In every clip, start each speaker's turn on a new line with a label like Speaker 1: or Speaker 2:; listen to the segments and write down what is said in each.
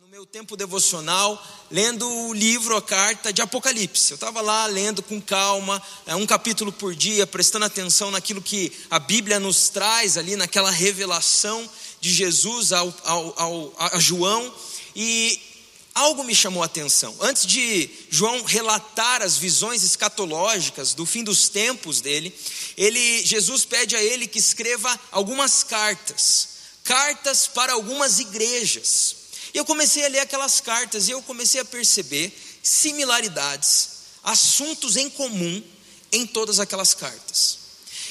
Speaker 1: no meu tempo devocional lendo o livro, a carta de Apocalipse. Eu estava lá lendo com calma, é, um capítulo por dia, prestando atenção naquilo que a Bíblia nos traz ali, naquela revelação de Jesus ao, ao, ao, a João. E algo me chamou a atenção. Antes de João relatar as visões escatológicas do fim dos tempos dele, ele, Jesus pede a ele que escreva algumas cartas, cartas para algumas igrejas. E eu comecei a ler aquelas cartas e eu comecei a perceber similaridades, assuntos em comum em todas aquelas cartas.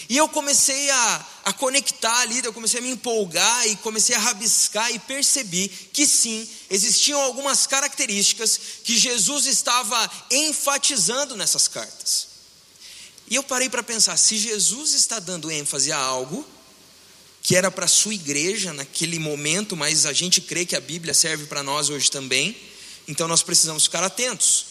Speaker 1: E eu comecei a, a conectar ali, eu comecei a me empolgar e comecei a rabiscar e percebi que sim, existiam algumas características que Jesus estava enfatizando nessas cartas. E eu parei para pensar: se Jesus está dando ênfase a algo, que era para a sua igreja naquele momento, mas a gente crê que a Bíblia serve para nós hoje também, então nós precisamos ficar atentos.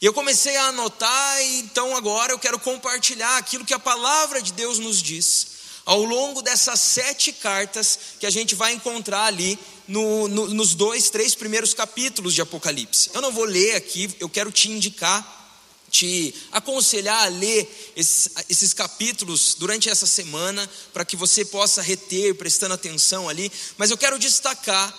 Speaker 1: E eu comecei a anotar, e então agora eu quero compartilhar aquilo que a palavra de Deus nos diz, ao longo dessas sete cartas que a gente vai encontrar ali no, no, nos dois, três primeiros capítulos de Apocalipse. Eu não vou ler aqui, eu quero te indicar te aconselhar a ler esses, esses capítulos durante essa semana, para que você possa reter, prestando atenção ali, mas eu quero destacar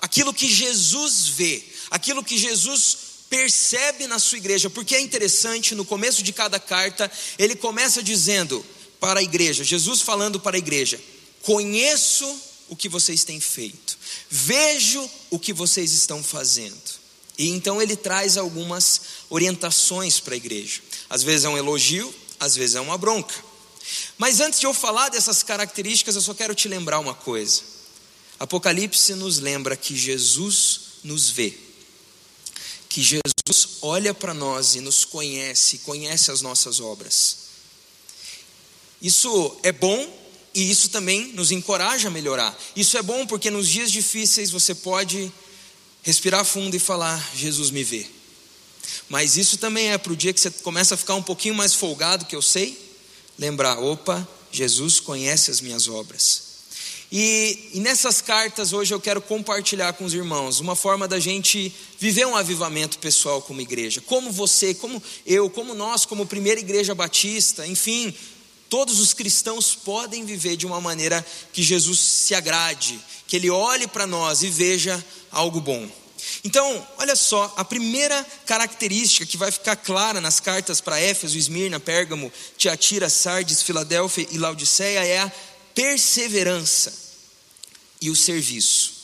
Speaker 1: aquilo que Jesus vê, aquilo que Jesus percebe na sua igreja, porque é interessante, no começo de cada carta, ele começa dizendo para a igreja, Jesus falando para a igreja: Conheço o que vocês têm feito, vejo o que vocês estão fazendo. E então ele traz algumas orientações para a igreja. Às vezes é um elogio, às vezes é uma bronca. Mas antes de eu falar dessas características, eu só quero te lembrar uma coisa. Apocalipse nos lembra que Jesus nos vê. Que Jesus olha para nós e nos conhece, conhece as nossas obras. Isso é bom e isso também nos encoraja a melhorar. Isso é bom porque nos dias difíceis você pode respirar fundo e falar: Jesus me vê. Mas isso também é para o dia que você começa a ficar um pouquinho mais folgado, que eu sei, lembrar: opa, Jesus conhece as minhas obras. E, e, nessas cartas hoje eu quero compartilhar com os irmãos uma forma da gente viver um avivamento pessoal como igreja. Como você, como eu, como nós, como primeira igreja batista, enfim, todos os cristãos podem viver de uma maneira que Jesus se agrade, que Ele olhe para nós e veja algo bom. Então, olha só, a primeira característica que vai ficar clara nas cartas para Éfeso, Esmirna, Pérgamo, Tiatira, Sardes, Filadélfia e Laodiceia é a perseverança e o serviço.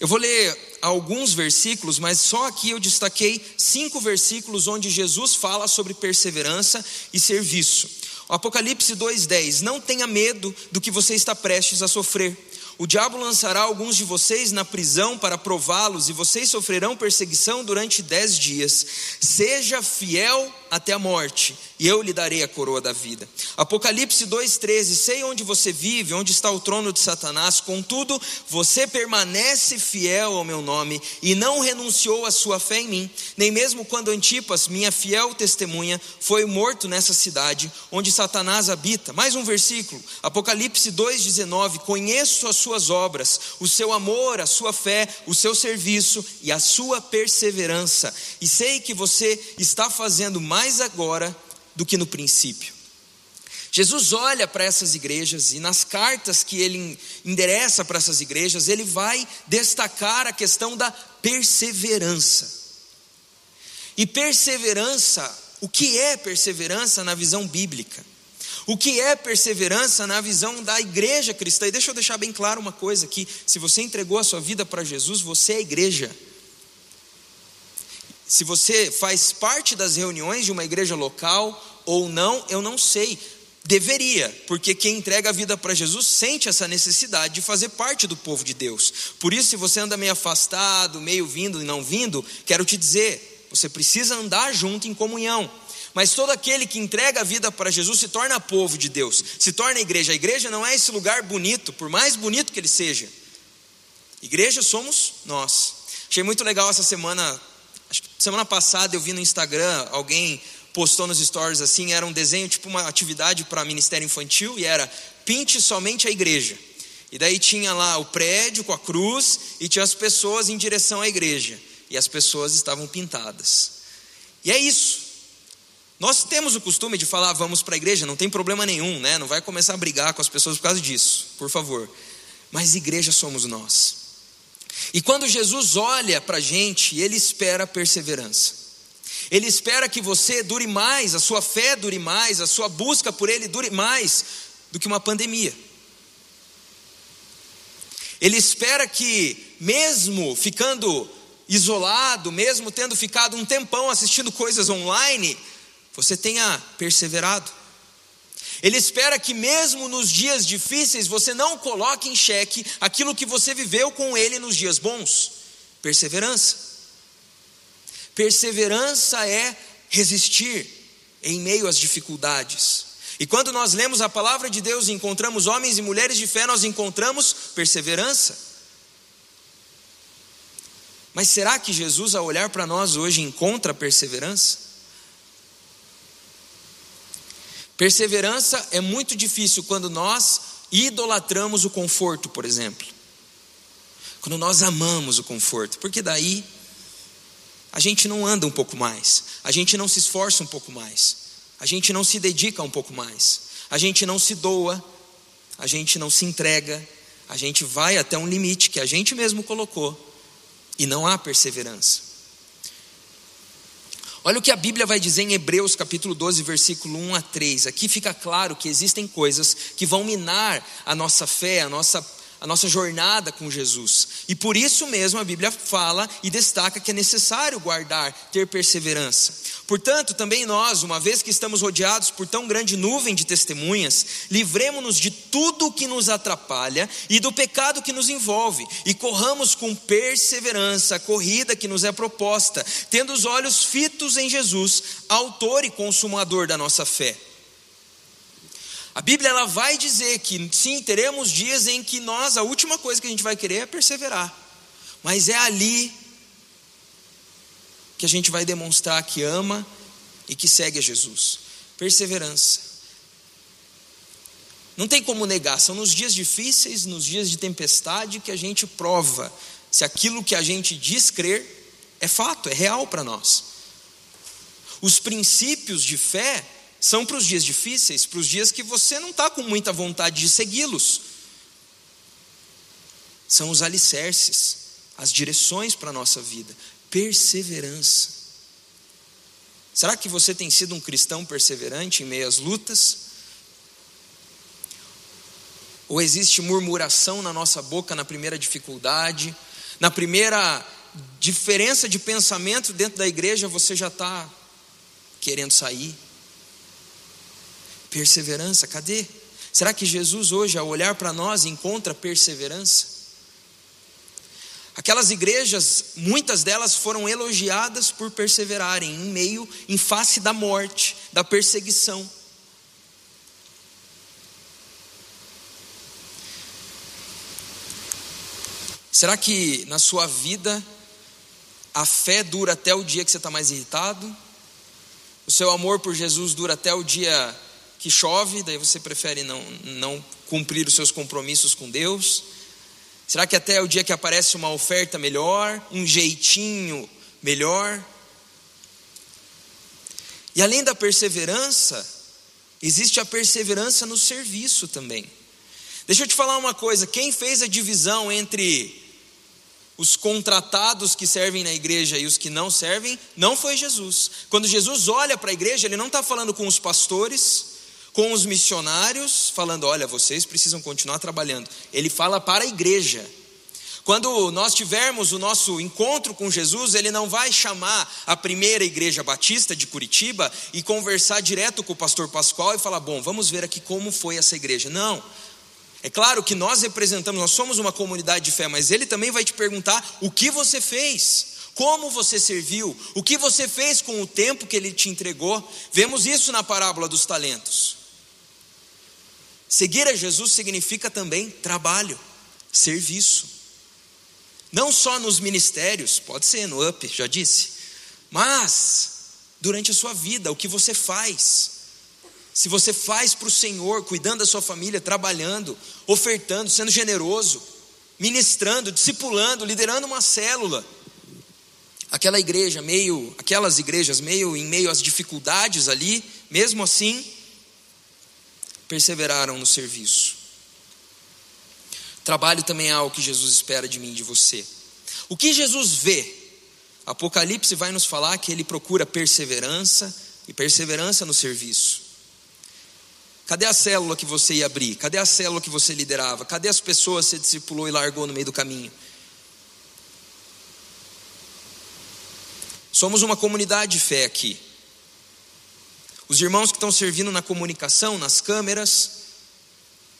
Speaker 1: Eu vou ler alguns versículos, mas só aqui eu destaquei cinco versículos onde Jesus fala sobre perseverança e serviço. O Apocalipse 2,10: Não tenha medo do que você está prestes a sofrer o diabo lançará alguns de vocês na prisão para prová-los, e vocês sofrerão perseguição durante dez dias. Seja fiel até a morte, e eu lhe darei a coroa da vida. Apocalipse 2,13: Sei onde você vive, onde está o trono de Satanás, contudo, você permanece fiel ao meu nome, e não renunciou à sua fé em mim, nem mesmo quando Antipas, minha fiel testemunha, foi morto nessa cidade, onde Satanás habita. Mais um versículo, Apocalipse 2,19: Conheço as suas obras, o seu amor, a sua fé, o seu serviço e a sua perseverança, e sei que você está fazendo mais mais agora do que no princípio. Jesus olha para essas igrejas e nas cartas que ele endereça para essas igrejas, ele vai destacar a questão da perseverança. E perseverança, o que é perseverança na visão bíblica? O que é perseverança na visão da igreja cristã? E deixa eu deixar bem claro uma coisa aqui: se você entregou a sua vida para Jesus, você é igreja. Se você faz parte das reuniões de uma igreja local ou não, eu não sei. Deveria, porque quem entrega a vida para Jesus sente essa necessidade de fazer parte do povo de Deus. Por isso, se você anda meio afastado, meio vindo e não vindo, quero te dizer, você precisa andar junto em comunhão. Mas todo aquele que entrega a vida para Jesus se torna povo de Deus, se torna igreja. A igreja não é esse lugar bonito, por mais bonito que ele seja. Igreja somos nós. Achei muito legal essa semana semana passada eu vi no Instagram alguém postou nos stories assim, era um desenho tipo uma atividade para ministério infantil e era pinte somente a igreja. E daí tinha lá o prédio com a cruz e tinha as pessoas em direção à igreja. E as pessoas estavam pintadas. E é isso. Nós temos o costume de falar, vamos para a igreja, não tem problema nenhum, né? Não vai começar a brigar com as pessoas por causa disso, por favor. Mas igreja somos nós. E quando Jesus olha para a gente, ele espera perseverança. Ele espera que você dure mais, a sua fé dure mais, a sua busca por Ele dure mais do que uma pandemia. Ele espera que, mesmo ficando isolado, mesmo tendo ficado um tempão assistindo coisas online, você tenha perseverado. Ele espera que, mesmo nos dias difíceis, você não coloque em xeque aquilo que você viveu com Ele nos dias bons. Perseverança. Perseverança é resistir em meio às dificuldades. E quando nós lemos a palavra de Deus e encontramos homens e mulheres de fé, nós encontramos perseverança. Mas será que Jesus, ao olhar para nós hoje, encontra perseverança? Perseverança é muito difícil quando nós idolatramos o conforto, por exemplo. Quando nós amamos o conforto, porque daí a gente não anda um pouco mais, a gente não se esforça um pouco mais, a gente não se dedica um pouco mais, a gente não se doa, a gente não se entrega, a gente vai até um limite que a gente mesmo colocou e não há perseverança. Olha o que a Bíblia vai dizer em Hebreus capítulo 12, versículo 1 a 3. Aqui fica claro que existem coisas que vão minar a nossa fé, a nossa a nossa jornada com Jesus. E por isso mesmo a Bíblia fala e destaca que é necessário guardar, ter perseverança. Portanto, também nós, uma vez que estamos rodeados por tão grande nuvem de testemunhas, livremos-nos de tudo que nos atrapalha e do pecado que nos envolve, e corramos com perseverança a corrida que nos é proposta, tendo os olhos fitos em Jesus, autor e consumador da nossa fé. A Bíblia ela vai dizer que sim, teremos dias em que nós, a última coisa que a gente vai querer é perseverar. Mas é ali que a gente vai demonstrar que ama e que segue a Jesus. Perseverança. Não tem como negar, são nos dias difíceis, nos dias de tempestade, que a gente prova se aquilo que a gente diz crer é fato, é real para nós. Os princípios de fé são para os dias difíceis, para os dias que você não está com muita vontade de segui-los. São os alicerces, as direções para a nossa vida. Perseverança. Será que você tem sido um cristão perseverante em meio às lutas? Ou existe murmuração na nossa boca na primeira dificuldade, na primeira diferença de pensamento dentro da igreja, você já está querendo sair? Perseverança, cadê? Será que Jesus hoje, ao olhar para nós, encontra perseverança? Aquelas igrejas, muitas delas foram elogiadas por perseverarem em meio, em face da morte, da perseguição. Será que na sua vida a fé dura até o dia que você está mais irritado? O seu amor por Jesus dura até o dia que chove, daí você prefere não, não cumprir os seus compromissos com Deus? Será que até o dia que aparece uma oferta melhor, um jeitinho melhor? E além da perseverança, existe a perseverança no serviço também. Deixa eu te falar uma coisa: quem fez a divisão entre os contratados que servem na igreja e os que não servem, não foi Jesus. Quando Jesus olha para a igreja, ele não está falando com os pastores, com os missionários, falando: olha, vocês precisam continuar trabalhando. Ele fala para a igreja. Quando nós tivermos o nosso encontro com Jesus, ele não vai chamar a primeira igreja batista de Curitiba e conversar direto com o pastor Pascoal e falar: bom, vamos ver aqui como foi essa igreja. Não. É claro que nós representamos, nós somos uma comunidade de fé, mas ele também vai te perguntar o que você fez. Como você serviu? O que você fez com o tempo que ele te entregou? Vemos isso na parábola dos talentos. Seguir a Jesus significa também trabalho, serviço. Não só nos ministérios, pode ser no UP, já disse, mas durante a sua vida, o que você faz. se você faz para o Senhor, cuidando da sua família, trabalhando, ofertando, sendo generoso, ministrando, discipulando, liderando uma célula, aquela igreja meio, aquelas igrejas meio em meio às dificuldades ali, mesmo assim, perseveraram no serviço. Trabalho também é algo que Jesus espera de mim de você. O que Jesus vê? Apocalipse vai nos falar que ele procura perseverança e perseverança no serviço. Cadê a célula que você ia abrir? Cadê a célula que você liderava? Cadê as pessoas que você discipulou e largou no meio do caminho? Somos uma comunidade de fé aqui. Os irmãos que estão servindo na comunicação, nas câmeras,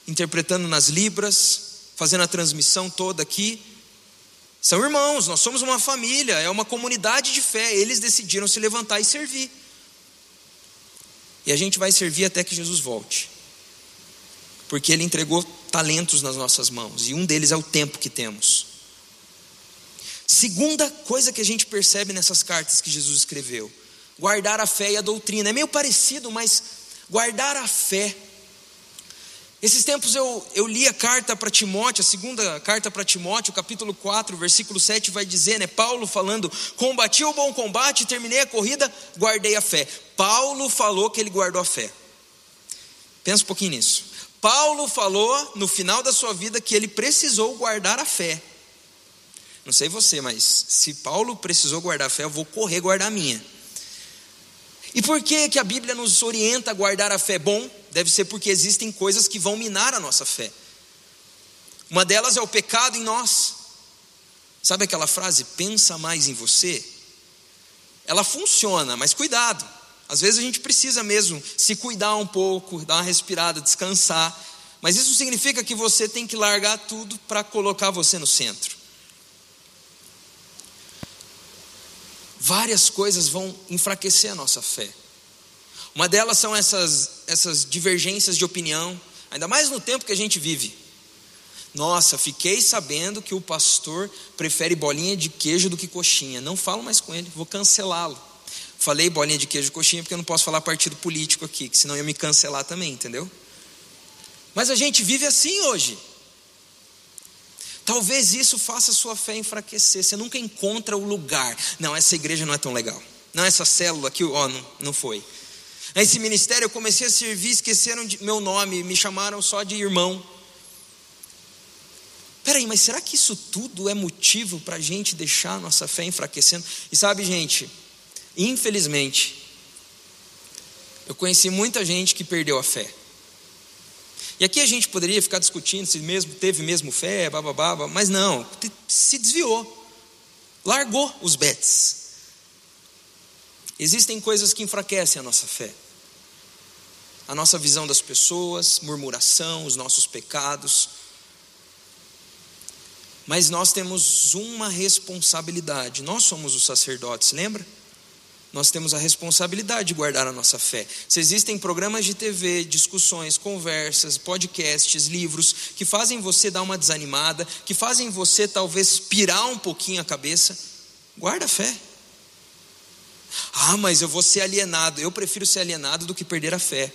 Speaker 1: interpretando nas libras, fazendo a transmissão toda aqui, são irmãos, nós somos uma família, é uma comunidade de fé. Eles decidiram se levantar e servir. E a gente vai servir até que Jesus volte. Porque Ele entregou talentos nas nossas mãos, e um deles é o tempo que temos. Segunda coisa que a gente percebe nessas cartas que Jesus escreveu: guardar a fé e a doutrina. É meio parecido, mas guardar a fé. Esses tempos eu, eu li a carta para Timóteo, a segunda carta para Timóteo, capítulo 4, versículo 7 vai dizer, né? Paulo falando: Combati o bom combate, terminei a corrida, guardei a fé. Paulo falou que ele guardou a fé. Pensa um pouquinho nisso. Paulo falou no final da sua vida que ele precisou guardar a fé. Não sei você, mas se Paulo precisou guardar a fé, eu vou correr guardar a minha. E por que, que a Bíblia nos orienta a guardar a fé? Bom, deve ser porque existem coisas que vão minar a nossa fé. Uma delas é o pecado em nós. Sabe aquela frase, pensa mais em você? Ela funciona, mas cuidado. Às vezes a gente precisa mesmo se cuidar um pouco, dar uma respirada, descansar. Mas isso significa que você tem que largar tudo para colocar você no centro. Várias coisas vão enfraquecer a nossa fé. Uma delas são essas, essas divergências de opinião, ainda mais no tempo que a gente vive. Nossa, fiquei sabendo que o pastor prefere bolinha de queijo do que coxinha. Não falo mais com ele, vou cancelá-lo. Falei bolinha de queijo e coxinha porque eu não posso falar partido político aqui, que senão ia me cancelar também, entendeu? Mas a gente vive assim hoje. Talvez isso faça a sua fé enfraquecer. Você nunca encontra o lugar. Não, essa igreja não é tão legal. Não, essa célula aqui, ó, não, não foi. Nesse ministério eu comecei a servir, esqueceram meu nome, me chamaram só de irmão. Peraí, mas será que isso tudo é motivo para a gente deixar a nossa fé enfraquecendo? E sabe, gente, Infelizmente, eu conheci muita gente que perdeu a fé. E aqui a gente poderia ficar discutindo se mesmo teve mesmo fé, bababá, mas não, se desviou, largou os bets. Existem coisas que enfraquecem a nossa fé. A nossa visão das pessoas, murmuração, os nossos pecados. Mas nós temos uma responsabilidade. Nós somos os sacerdotes, lembra? Nós temos a responsabilidade de guardar a nossa fé. Se existem programas de TV, discussões, conversas, podcasts, livros que fazem você dar uma desanimada, que fazem você talvez pirar um pouquinho a cabeça, guarda a fé. Ah, mas eu vou ser alienado. Eu prefiro ser alienado do que perder a fé.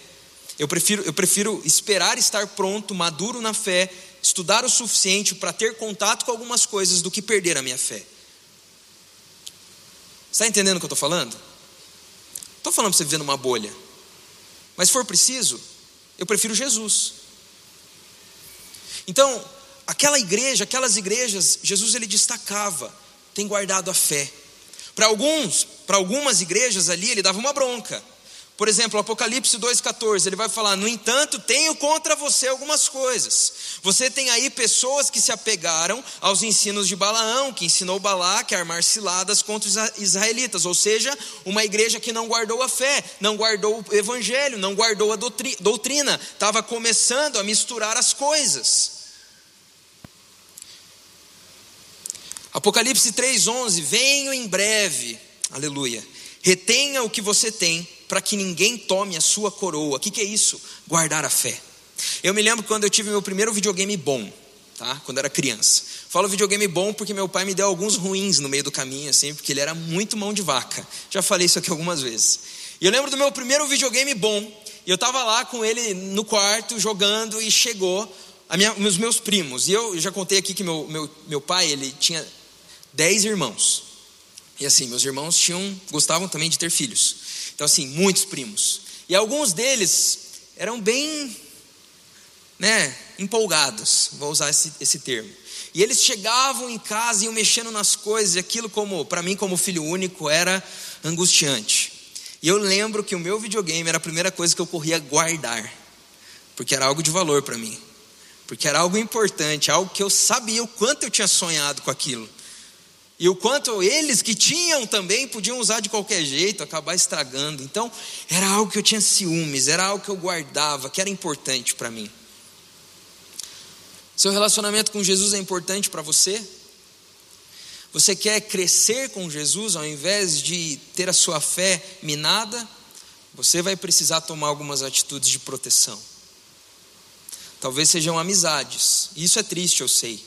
Speaker 1: Eu prefiro, eu prefiro esperar estar pronto, maduro na fé, estudar o suficiente para ter contato com algumas coisas do que perder a minha fé. Está entendendo o que eu estou falando? Estou falando para você viver numa bolha. Mas se for preciso, eu prefiro Jesus. Então, aquela igreja, aquelas igrejas, Jesus ele destacava, tem guardado a fé. Para alguns, para algumas igrejas ali, ele dava uma bronca. Por exemplo, Apocalipse 2,14, ele vai falar: No entanto, tenho contra você algumas coisas. Você tem aí pessoas que se apegaram aos ensinos de Balaão, que ensinou Balaque a armar ciladas contra os israelitas, ou seja, uma igreja que não guardou a fé, não guardou o evangelho, não guardou a doutrina, estava começando a misturar as coisas. Apocalipse 3,11: Venho em breve, aleluia, retenha o que você tem para que ninguém tome a sua coroa. O que, que é isso? Guardar a fé. Eu me lembro quando eu tive meu primeiro videogame bom, tá? Quando era criança. Falo videogame bom porque meu pai me deu alguns ruins no meio do caminho, assim, porque ele era muito mão de vaca. Já falei isso aqui algumas vezes. E eu lembro do meu primeiro videogame bom. E eu estava lá com ele no quarto jogando e chegou minha, os meus primos. E eu já contei aqui que meu, meu, meu pai ele tinha dez irmãos. E assim, meus irmãos tinham gostavam também de ter filhos. Então assim, muitos primos. E alguns deles eram bem, né, empolgados. Vou usar esse, esse termo. E eles chegavam em casa e iam mexendo nas coisas, e aquilo como, para mim como filho único, era angustiante. E eu lembro que o meu videogame era a primeira coisa que eu corria guardar, porque era algo de valor para mim. Porque era algo importante, algo que eu sabia o quanto eu tinha sonhado com aquilo. E o quanto eles que tinham também podiam usar de qualquer jeito, acabar estragando. Então, era algo que eu tinha ciúmes, era algo que eu guardava, que era importante para mim. Seu relacionamento com Jesus é importante para você? Você quer crescer com Jesus ao invés de ter a sua fé minada? Você vai precisar tomar algumas atitudes de proteção. Talvez sejam amizades. Isso é triste, eu sei.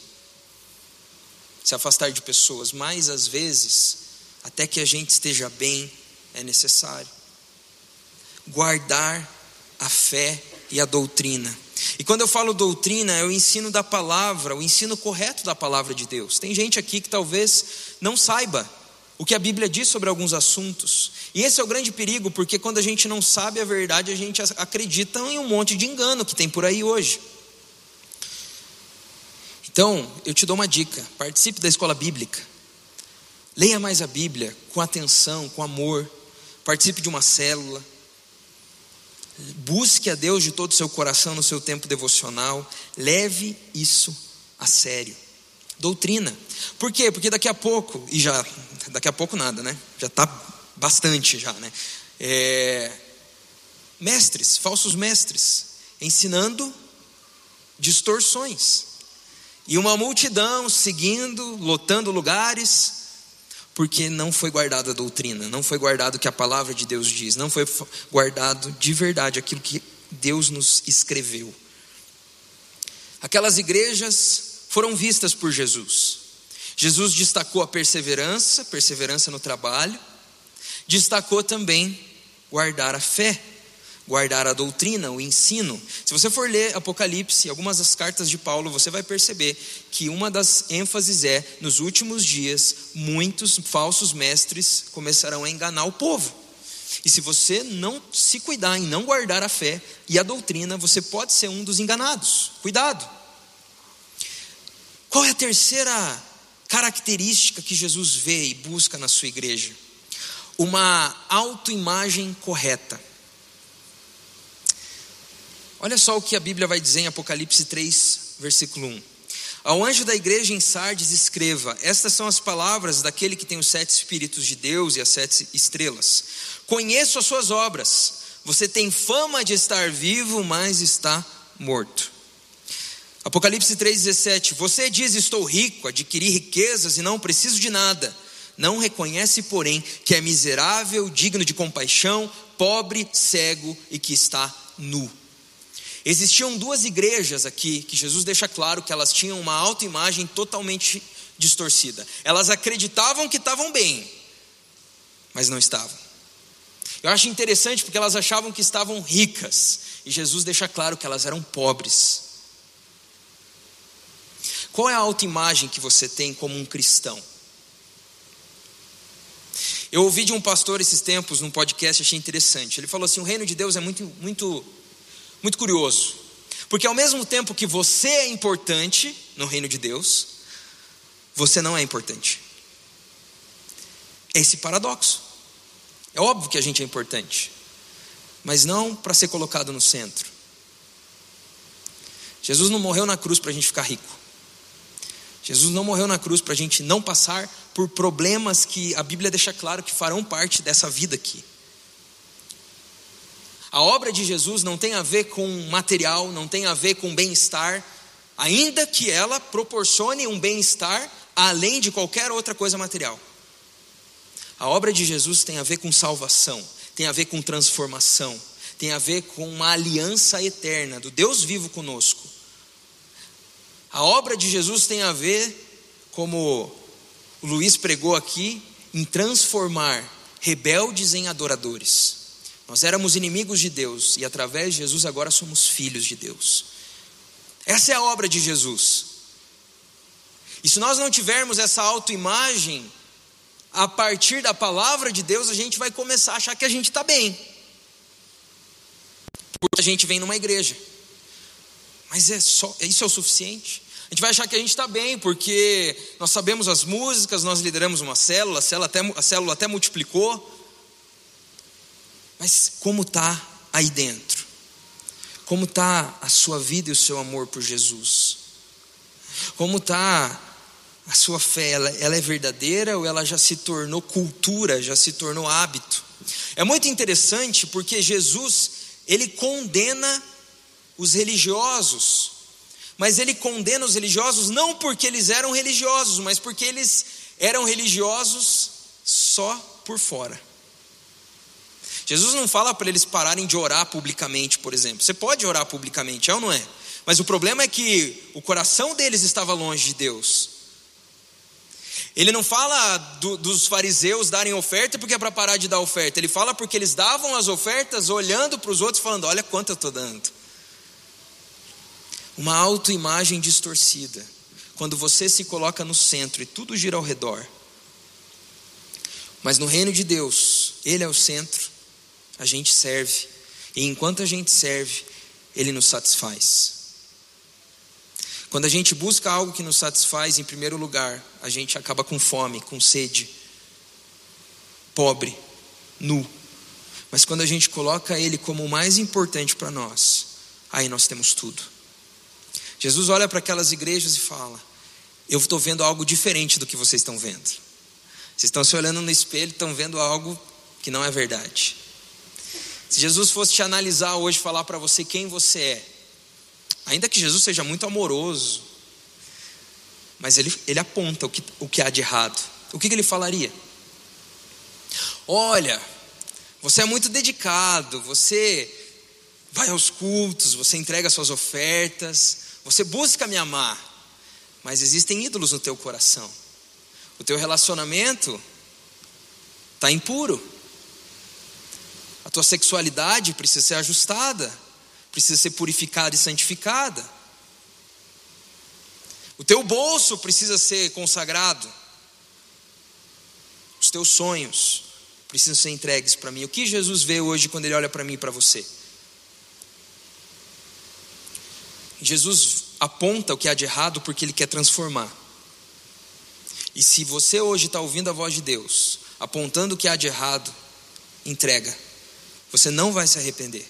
Speaker 1: Se afastar de pessoas, mas às vezes, até que a gente esteja bem, é necessário guardar a fé e a doutrina. E quando eu falo doutrina, é o ensino da palavra, o ensino correto da palavra de Deus. Tem gente aqui que talvez não saiba o que a Bíblia diz sobre alguns assuntos. E esse é o grande perigo, porque quando a gente não sabe a verdade, a gente acredita em um monte de engano que tem por aí hoje. Então, eu te dou uma dica: participe da escola bíblica. Leia mais a Bíblia com atenção, com amor. Participe de uma célula. Busque a Deus de todo o seu coração no seu tempo devocional. Leve isso a sério. Doutrina. Por quê? Porque daqui a pouco, e já, daqui a pouco nada, né? Já está bastante já, né? É, mestres, falsos mestres, ensinando distorções. E uma multidão seguindo, lotando lugares, porque não foi guardada a doutrina, não foi guardado o que a palavra de Deus diz, não foi guardado de verdade aquilo que Deus nos escreveu. Aquelas igrejas foram vistas por Jesus. Jesus destacou a perseverança, perseverança no trabalho, destacou também guardar a fé guardar a doutrina, o ensino. Se você for ler Apocalipse, algumas das cartas de Paulo, você vai perceber que uma das ênfases é: nos últimos dias, muitos falsos mestres começarão a enganar o povo. E se você não se cuidar em não guardar a fé e a doutrina, você pode ser um dos enganados. Cuidado. Qual é a terceira característica que Jesus vê e busca na sua igreja? Uma autoimagem correta. Olha só o que a Bíblia vai dizer em Apocalipse 3, versículo 1. Ao anjo da igreja em Sardes escreva: Estas são as palavras daquele que tem os sete espíritos de Deus e as sete estrelas. Conheço as suas obras. Você tem fama de estar vivo, mas está morto. Apocalipse 3,17: Você diz: Estou rico, adquiri riquezas e não preciso de nada. Não reconhece, porém, que é miserável, digno de compaixão, pobre, cego e que está nu. Existiam duas igrejas aqui que Jesus deixa claro que elas tinham uma autoimagem totalmente distorcida. Elas acreditavam que estavam bem, mas não estavam. Eu acho interessante porque elas achavam que estavam ricas, e Jesus deixa claro que elas eram pobres. Qual é a autoimagem que você tem como um cristão? Eu ouvi de um pastor esses tempos num podcast, achei interessante. Ele falou assim: o reino de Deus é muito, muito muito curioso. Porque ao mesmo tempo que você é importante no reino de Deus, você não é importante. É esse paradoxo. É óbvio que a gente é importante, mas não para ser colocado no centro. Jesus não morreu na cruz para a gente ficar rico. Jesus não morreu na cruz para a gente não passar por problemas que a Bíblia deixa claro que farão parte dessa vida aqui. A obra de Jesus não tem a ver com material, não tem a ver com bem-estar, ainda que ela proporcione um bem-estar além de qualquer outra coisa material. A obra de Jesus tem a ver com salvação, tem a ver com transformação, tem a ver com uma aliança eterna do Deus vivo conosco. A obra de Jesus tem a ver, como o Luiz pregou aqui, em transformar rebeldes em adoradores Nós éramos inimigos de Deus e através de Jesus agora somos filhos de Deus. Essa é a obra de Jesus. E se nós não tivermos essa autoimagem, a partir da palavra de Deus, a gente vai começar a achar que a gente está bem. Porque a gente vem numa igreja. Mas é só, isso é o suficiente? A gente vai achar que a gente está bem, porque nós sabemos as músicas, nós lideramos uma célula, a célula até, a célula até multiplicou. Mas como está aí dentro? Como está a sua vida e o seu amor por Jesus? Como está a sua fé? Ela, ela é verdadeira ou ela já se tornou cultura, já se tornou hábito? É muito interessante porque Jesus, ele condena os religiosos, mas ele condena os religiosos não porque eles eram religiosos, mas porque eles eram religiosos só por fora. Jesus não fala para eles pararem de orar publicamente, por exemplo. Você pode orar publicamente, é ou não é? Mas o problema é que o coração deles estava longe de Deus. Ele não fala do, dos fariseus darem oferta porque é para parar de dar oferta. Ele fala porque eles davam as ofertas olhando para os outros, falando: Olha quanto eu estou dando. Uma autoimagem distorcida. Quando você se coloca no centro e tudo gira ao redor. Mas no reino de Deus, Ele é o centro a gente serve. E enquanto a gente serve, Ele nos satisfaz. Quando a gente busca algo que nos satisfaz, em primeiro lugar, a gente acaba com fome, com sede, pobre, nu. Mas quando a gente coloca Ele como o mais importante para nós, aí nós temos tudo. Jesus olha para aquelas igrejas e fala: Eu estou vendo algo diferente do que vocês estão vendo. Vocês estão se olhando no espelho e estão vendo algo que não é verdade. Se Jesus fosse te analisar hoje, falar para você quem você é, ainda que Jesus seja muito amoroso, mas ele, ele aponta o que, o que há de errado. O que, que ele falaria? Olha, você é muito dedicado, você vai aos cultos, você entrega suas ofertas, você busca me amar, mas existem ídolos no teu coração. O teu relacionamento está impuro. Tua sexualidade precisa ser ajustada, precisa ser purificada e santificada. O teu bolso precisa ser consagrado. Os teus sonhos precisam ser entregues para mim. O que Jesus vê hoje quando ele olha para mim e para você? Jesus aponta o que há de errado porque ele quer transformar. E se você hoje está ouvindo a voz de Deus, apontando o que há de errado, entrega. Você não vai se arrepender.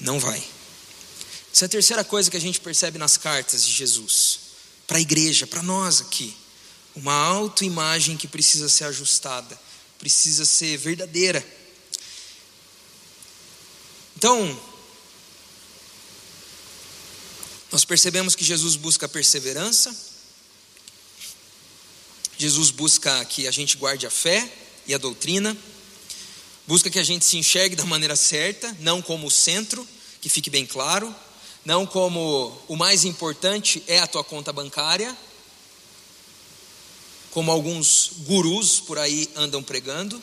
Speaker 1: Não vai. Essa é a terceira coisa que a gente percebe nas cartas de Jesus. Para a igreja, para nós aqui. Uma autoimagem que precisa ser ajustada, precisa ser verdadeira. Então, nós percebemos que Jesus busca perseverança, Jesus busca que a gente guarde a fé e a doutrina busca que a gente se enxergue da maneira certa, não como o centro, que fique bem claro, não como o mais importante é a tua conta bancária, como alguns gurus por aí andam pregando.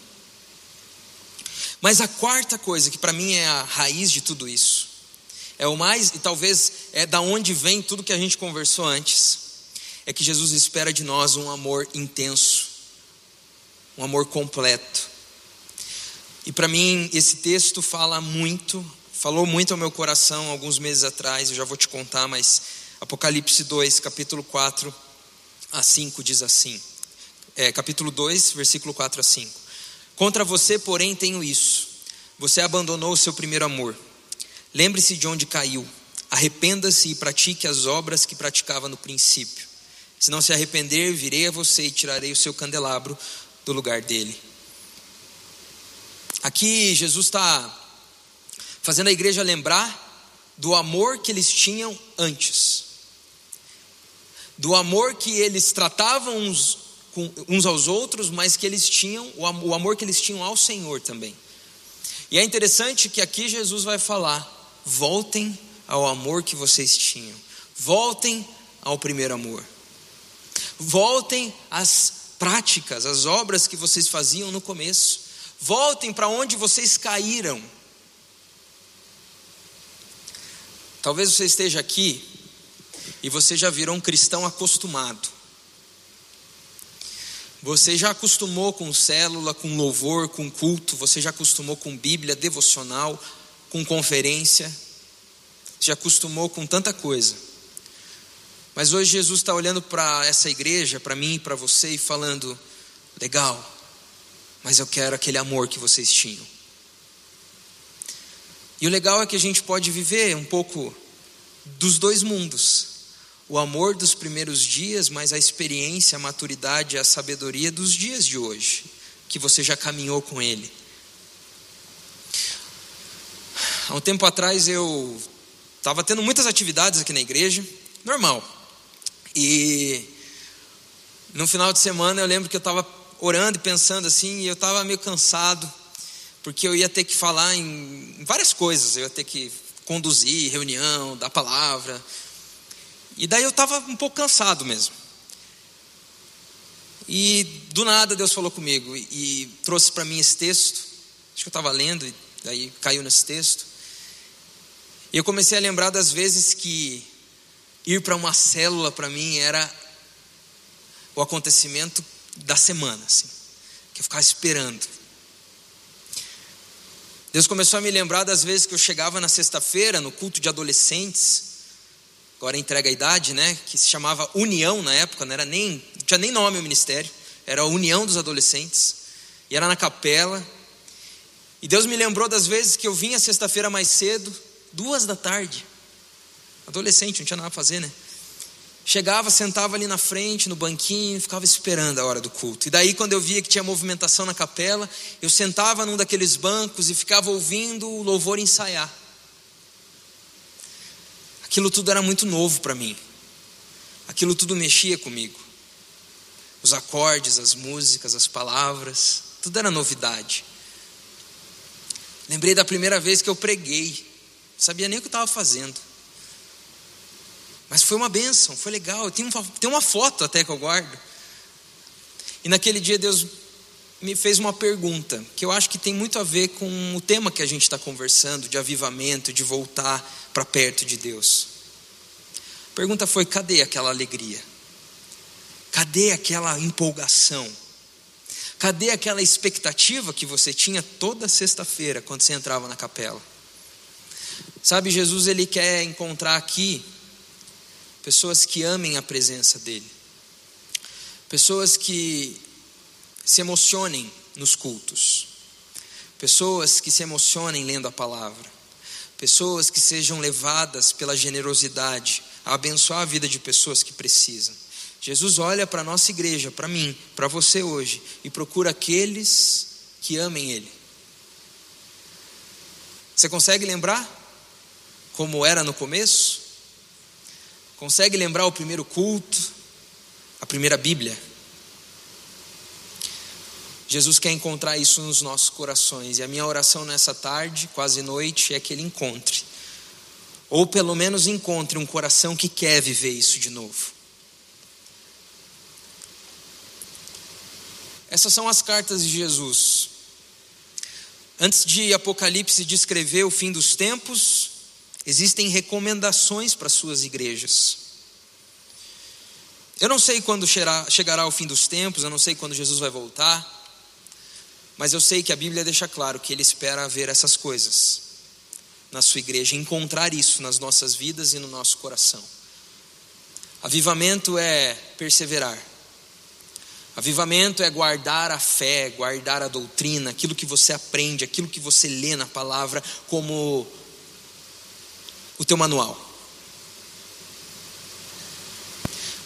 Speaker 1: Mas a quarta coisa, que para mim é a raiz de tudo isso, é o mais, e talvez é da onde vem tudo que a gente conversou antes, é que Jesus espera de nós um amor intenso, um amor completo. E para mim esse texto fala muito, falou muito ao meu coração alguns meses atrás, eu já vou te contar, mas Apocalipse 2, capítulo 4 a 5 diz assim. É, capítulo 2, versículo 4 a 5. Contra você, porém, tenho isso. Você abandonou o seu primeiro amor. Lembre-se de onde caiu. Arrependa-se e pratique as obras que praticava no princípio. Se não se arrepender, virei a você e tirarei o seu candelabro do lugar dele. Aqui Jesus está fazendo a igreja lembrar do amor que eles tinham antes, do amor que eles tratavam uns, com, uns aos outros, mas que eles tinham, o amor que eles tinham ao Senhor também. E é interessante que aqui Jesus vai falar: voltem ao amor que vocês tinham, voltem ao primeiro amor, voltem às práticas, às obras que vocês faziam no começo. Voltem para onde vocês caíram. Talvez você esteja aqui e você já virou um cristão acostumado. Você já acostumou com célula, com louvor, com culto, você já acostumou com Bíblia devocional, com conferência, já acostumou com tanta coisa. Mas hoje Jesus está olhando para essa igreja, para mim para você, e falando: legal, mas eu quero aquele amor que vocês tinham. E o legal é que a gente pode viver um pouco dos dois mundos. O amor dos primeiros dias, mas a experiência, a maturidade, a sabedoria dos dias de hoje, que você já caminhou com Ele. Há um tempo atrás eu estava tendo muitas atividades aqui na igreja, normal. E no final de semana eu lembro que eu estava orando e pensando assim, e eu estava meio cansado, porque eu ia ter que falar em, várias coisas, eu ia ter que conduzir reunião, dar palavra. E daí eu estava um pouco cansado mesmo. E do nada Deus falou comigo e, e trouxe para mim esse texto. Acho que eu estava lendo e daí caiu nesse texto. E eu comecei a lembrar das vezes que ir para uma célula para mim era o acontecimento da semana, assim, que eu ficava esperando. Deus começou a me lembrar das vezes que eu chegava na sexta-feira no culto de adolescentes, agora entrega a idade, né? Que se chamava União na época, não era nem, não tinha nem nome o ministério, era a União dos Adolescentes, e era na capela. E Deus me lembrou das vezes que eu vinha sexta-feira mais cedo, duas da tarde, adolescente, não tinha nada a fazer, né? Chegava, sentava ali na frente, no banquinho, ficava esperando a hora do culto. E daí, quando eu via que tinha movimentação na capela, eu sentava num daqueles bancos e ficava ouvindo o louvor ensaiar. Aquilo tudo era muito novo para mim. Aquilo tudo mexia comigo. Os acordes, as músicas, as palavras, tudo era novidade. Lembrei da primeira vez que eu preguei. Não sabia nem o que estava fazendo. Mas foi uma bênção, foi legal. Tem uma, tem uma foto até que eu guardo. E naquele dia Deus me fez uma pergunta que eu acho que tem muito a ver com o tema que a gente está conversando, de avivamento, de voltar para perto de Deus. A pergunta foi: cadê aquela alegria? Cadê aquela empolgação? Cadê aquela expectativa que você tinha toda sexta-feira quando você entrava na capela? Sabe, Jesus ele quer encontrar aqui pessoas que amem a presença dEle, pessoas que se emocionem nos cultos, pessoas que se emocionem lendo a palavra, pessoas que sejam levadas pela generosidade a abençoar a vida de pessoas que precisam. Jesus olha para a nossa igreja, para mim, para você hoje, e procura aqueles que amem Ele. Você consegue lembrar como era no começo? Consegue lembrar o primeiro culto, a primeira Bíblia? Jesus quer encontrar isso nos nossos corações, e a minha oração nessa tarde, quase noite, é que Ele encontre, ou pelo menos encontre um coração que quer viver isso de novo. Essas são as cartas de Jesus. Antes de Apocalipse descrever o fim dos tempos, Existem recomendações para suas igrejas. Eu não sei quando chegará o fim dos tempos, eu não sei quando Jesus vai voltar, mas eu sei que a Bíblia deixa claro que Ele espera ver essas coisas na sua igreja, encontrar isso nas nossas vidas e no nosso coração. Avivamento é perseverar. Avivamento é guardar a fé, guardar a doutrina, aquilo que você aprende, aquilo que você lê na palavra como o teu manual.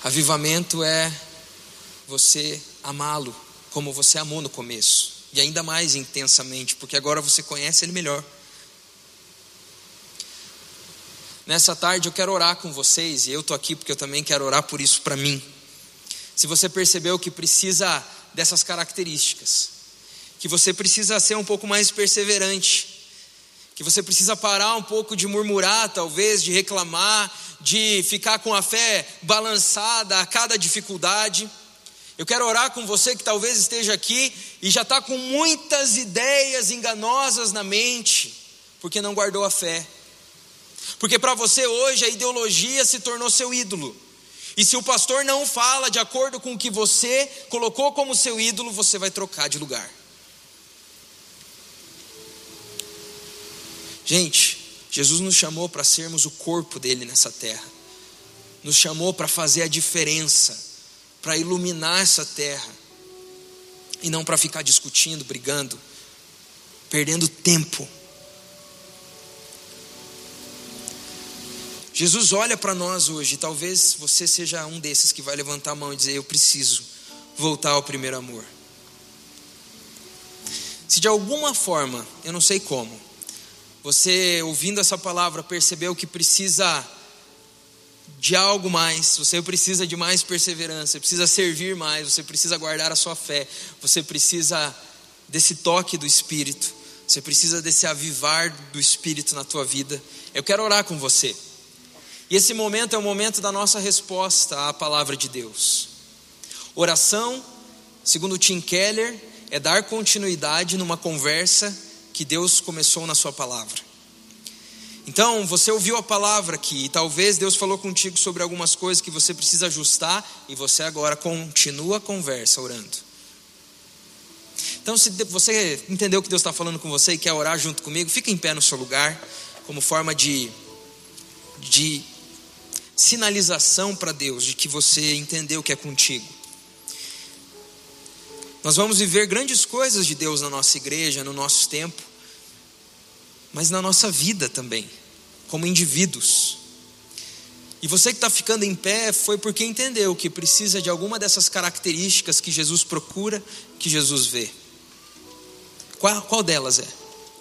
Speaker 1: Avivamento é você amá-lo como você amou no começo, e ainda mais intensamente, porque agora você conhece ele melhor. Nessa tarde eu quero orar com vocês, e eu estou aqui porque eu também quero orar por isso para mim. Se você percebeu que precisa dessas características, que você precisa ser um pouco mais perseverante, que você precisa parar um pouco de murmurar, talvez, de reclamar, de ficar com a fé balançada a cada dificuldade. Eu quero orar com você que talvez esteja aqui e já está com muitas ideias enganosas na mente, porque não guardou a fé. Porque para você hoje a ideologia se tornou seu ídolo. E se o pastor não fala de acordo com o que você colocou como seu ídolo, você vai trocar de lugar. Gente, Jesus nos chamou para sermos o corpo dele nessa terra. Nos chamou para fazer a diferença, para iluminar essa terra. E não para ficar discutindo, brigando, perdendo tempo. Jesus olha para nós hoje, talvez você seja um desses que vai levantar a mão e dizer: Eu preciso voltar ao primeiro amor. Se de alguma forma, eu não sei como, você ouvindo essa palavra percebeu que precisa de algo mais, você precisa de mais perseverança, você precisa servir mais, você precisa guardar a sua fé, você precisa desse toque do Espírito, você precisa desse avivar do Espírito na tua vida. Eu quero orar com você. E esse momento é o momento da nossa resposta à palavra de Deus. Oração, segundo Tim Keller, é dar continuidade numa conversa que Deus começou na Sua palavra. Então, você ouviu a palavra aqui, e talvez Deus falou contigo sobre algumas coisas que você precisa ajustar, e você agora continua a conversa orando. Então, se você entendeu que Deus está falando com você e quer orar junto comigo, fica em pé no seu lugar, como forma de, de sinalização para Deus de que você entendeu que é contigo. Nós vamos viver grandes coisas de Deus na nossa igreja, no nosso tempo, mas na nossa vida também, como indivíduos. E você que está ficando em pé foi porque entendeu que precisa de alguma dessas características que Jesus procura, que Jesus vê. Qual, qual delas é?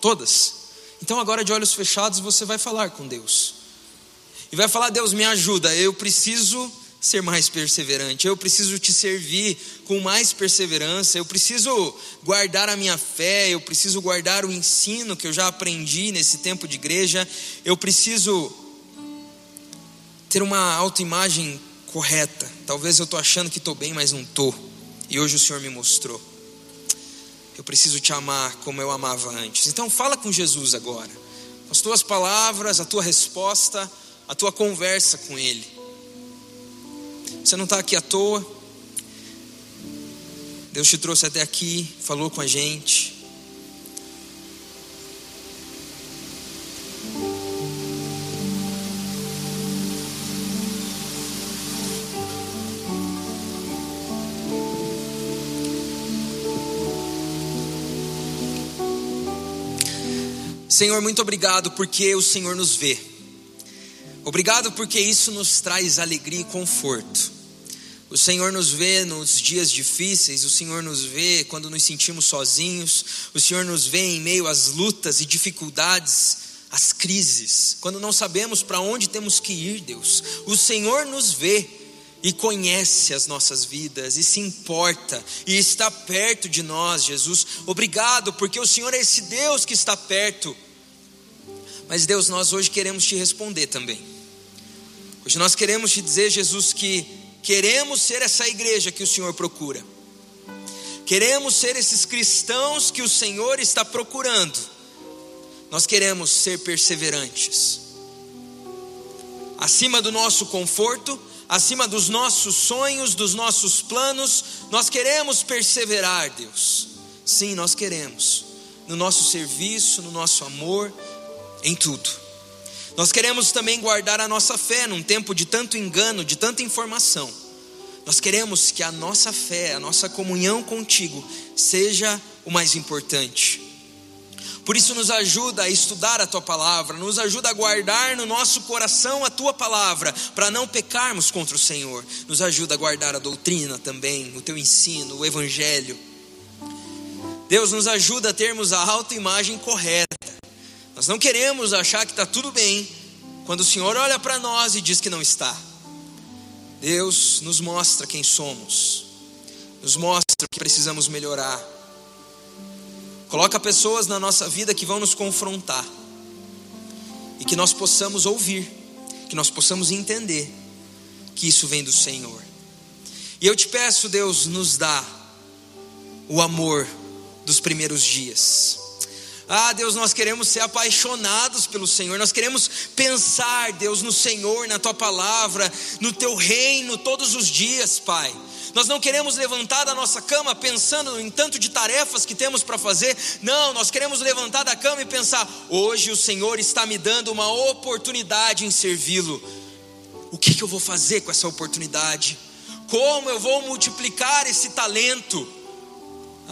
Speaker 1: Todas. Então, agora de olhos fechados, você vai falar com Deus e vai falar: Deus, me ajuda, eu preciso ser mais perseverante, eu preciso te servir com mais perseverança, eu preciso guardar a minha fé, eu preciso guardar o ensino que eu já aprendi nesse tempo de igreja, eu preciso ter uma autoimagem correta. Talvez eu estou achando que estou bem, mas não estou. E hoje o Senhor me mostrou. Eu preciso te amar como eu amava antes. Então fala com Jesus agora. As tuas palavras, a tua resposta a tua conversa com Ele. Você não está aqui à toa. Deus te trouxe até aqui, falou com a gente. Senhor, muito obrigado porque o Senhor nos vê. Obrigado porque isso nos traz alegria e conforto. O Senhor nos vê nos dias difíceis, o Senhor nos vê quando nos sentimos sozinhos, o Senhor nos vê em meio às lutas e dificuldades, às crises, quando não sabemos para onde temos que ir, Deus. O Senhor nos vê e conhece as nossas vidas e se importa e está perto de nós, Jesus. Obrigado, porque o Senhor é esse Deus que está perto. Mas Deus, nós hoje queremos te responder também. Hoje nós queremos te dizer, Jesus, que queremos ser essa igreja que o Senhor procura. Queremos ser esses cristãos que o Senhor está procurando. Nós queremos ser perseverantes. Acima do nosso conforto, acima dos nossos sonhos, dos nossos planos, nós queremos perseverar, Deus. Sim, nós queremos. No nosso serviço, no nosso amor, em tudo. Nós queremos também guardar a nossa fé num tempo de tanto engano, de tanta informação. Nós queremos que a nossa fé, a nossa comunhão contigo seja o mais importante. Por isso, nos ajuda a estudar a tua palavra, nos ajuda a guardar no nosso coração a tua palavra, para não pecarmos contra o Senhor. Nos ajuda a guardar a doutrina também, o teu ensino, o evangelho. Deus nos ajuda a termos a autoimagem correta nós não queremos achar que está tudo bem quando o Senhor olha para nós e diz que não está. Deus nos mostra quem somos, nos mostra que precisamos melhorar. Coloca pessoas na nossa vida que vão nos confrontar e que nós possamos ouvir, que nós possamos entender que isso vem do Senhor. E eu te peço, Deus, nos dá o amor dos primeiros dias. Ah, Deus, nós queremos ser apaixonados pelo Senhor, nós queremos pensar, Deus, no Senhor, na tua palavra, no teu reino todos os dias, Pai. Nós não queremos levantar da nossa cama pensando em tanto de tarefas que temos para fazer. Não, nós queremos levantar da cama e pensar: hoje o Senhor está me dando uma oportunidade em servi-lo. O que, que eu vou fazer com essa oportunidade? Como eu vou multiplicar esse talento?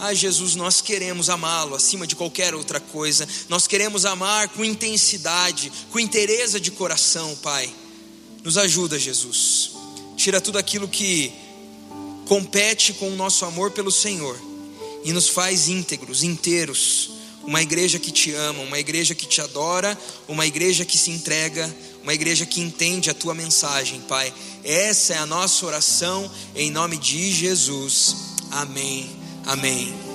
Speaker 1: Ah, Jesus, nós queremos amá-lo acima de qualquer outra coisa. Nós queremos amar com intensidade, com interesse de coração, Pai. Nos ajuda, Jesus. Tira tudo aquilo que compete com o nosso amor pelo Senhor e nos faz íntegros, inteiros. Uma igreja que te ama, uma igreja que te adora, uma igreja que se entrega, uma igreja que entende a tua mensagem, Pai. Essa é a nossa oração em nome de Jesus. Amém. Amém.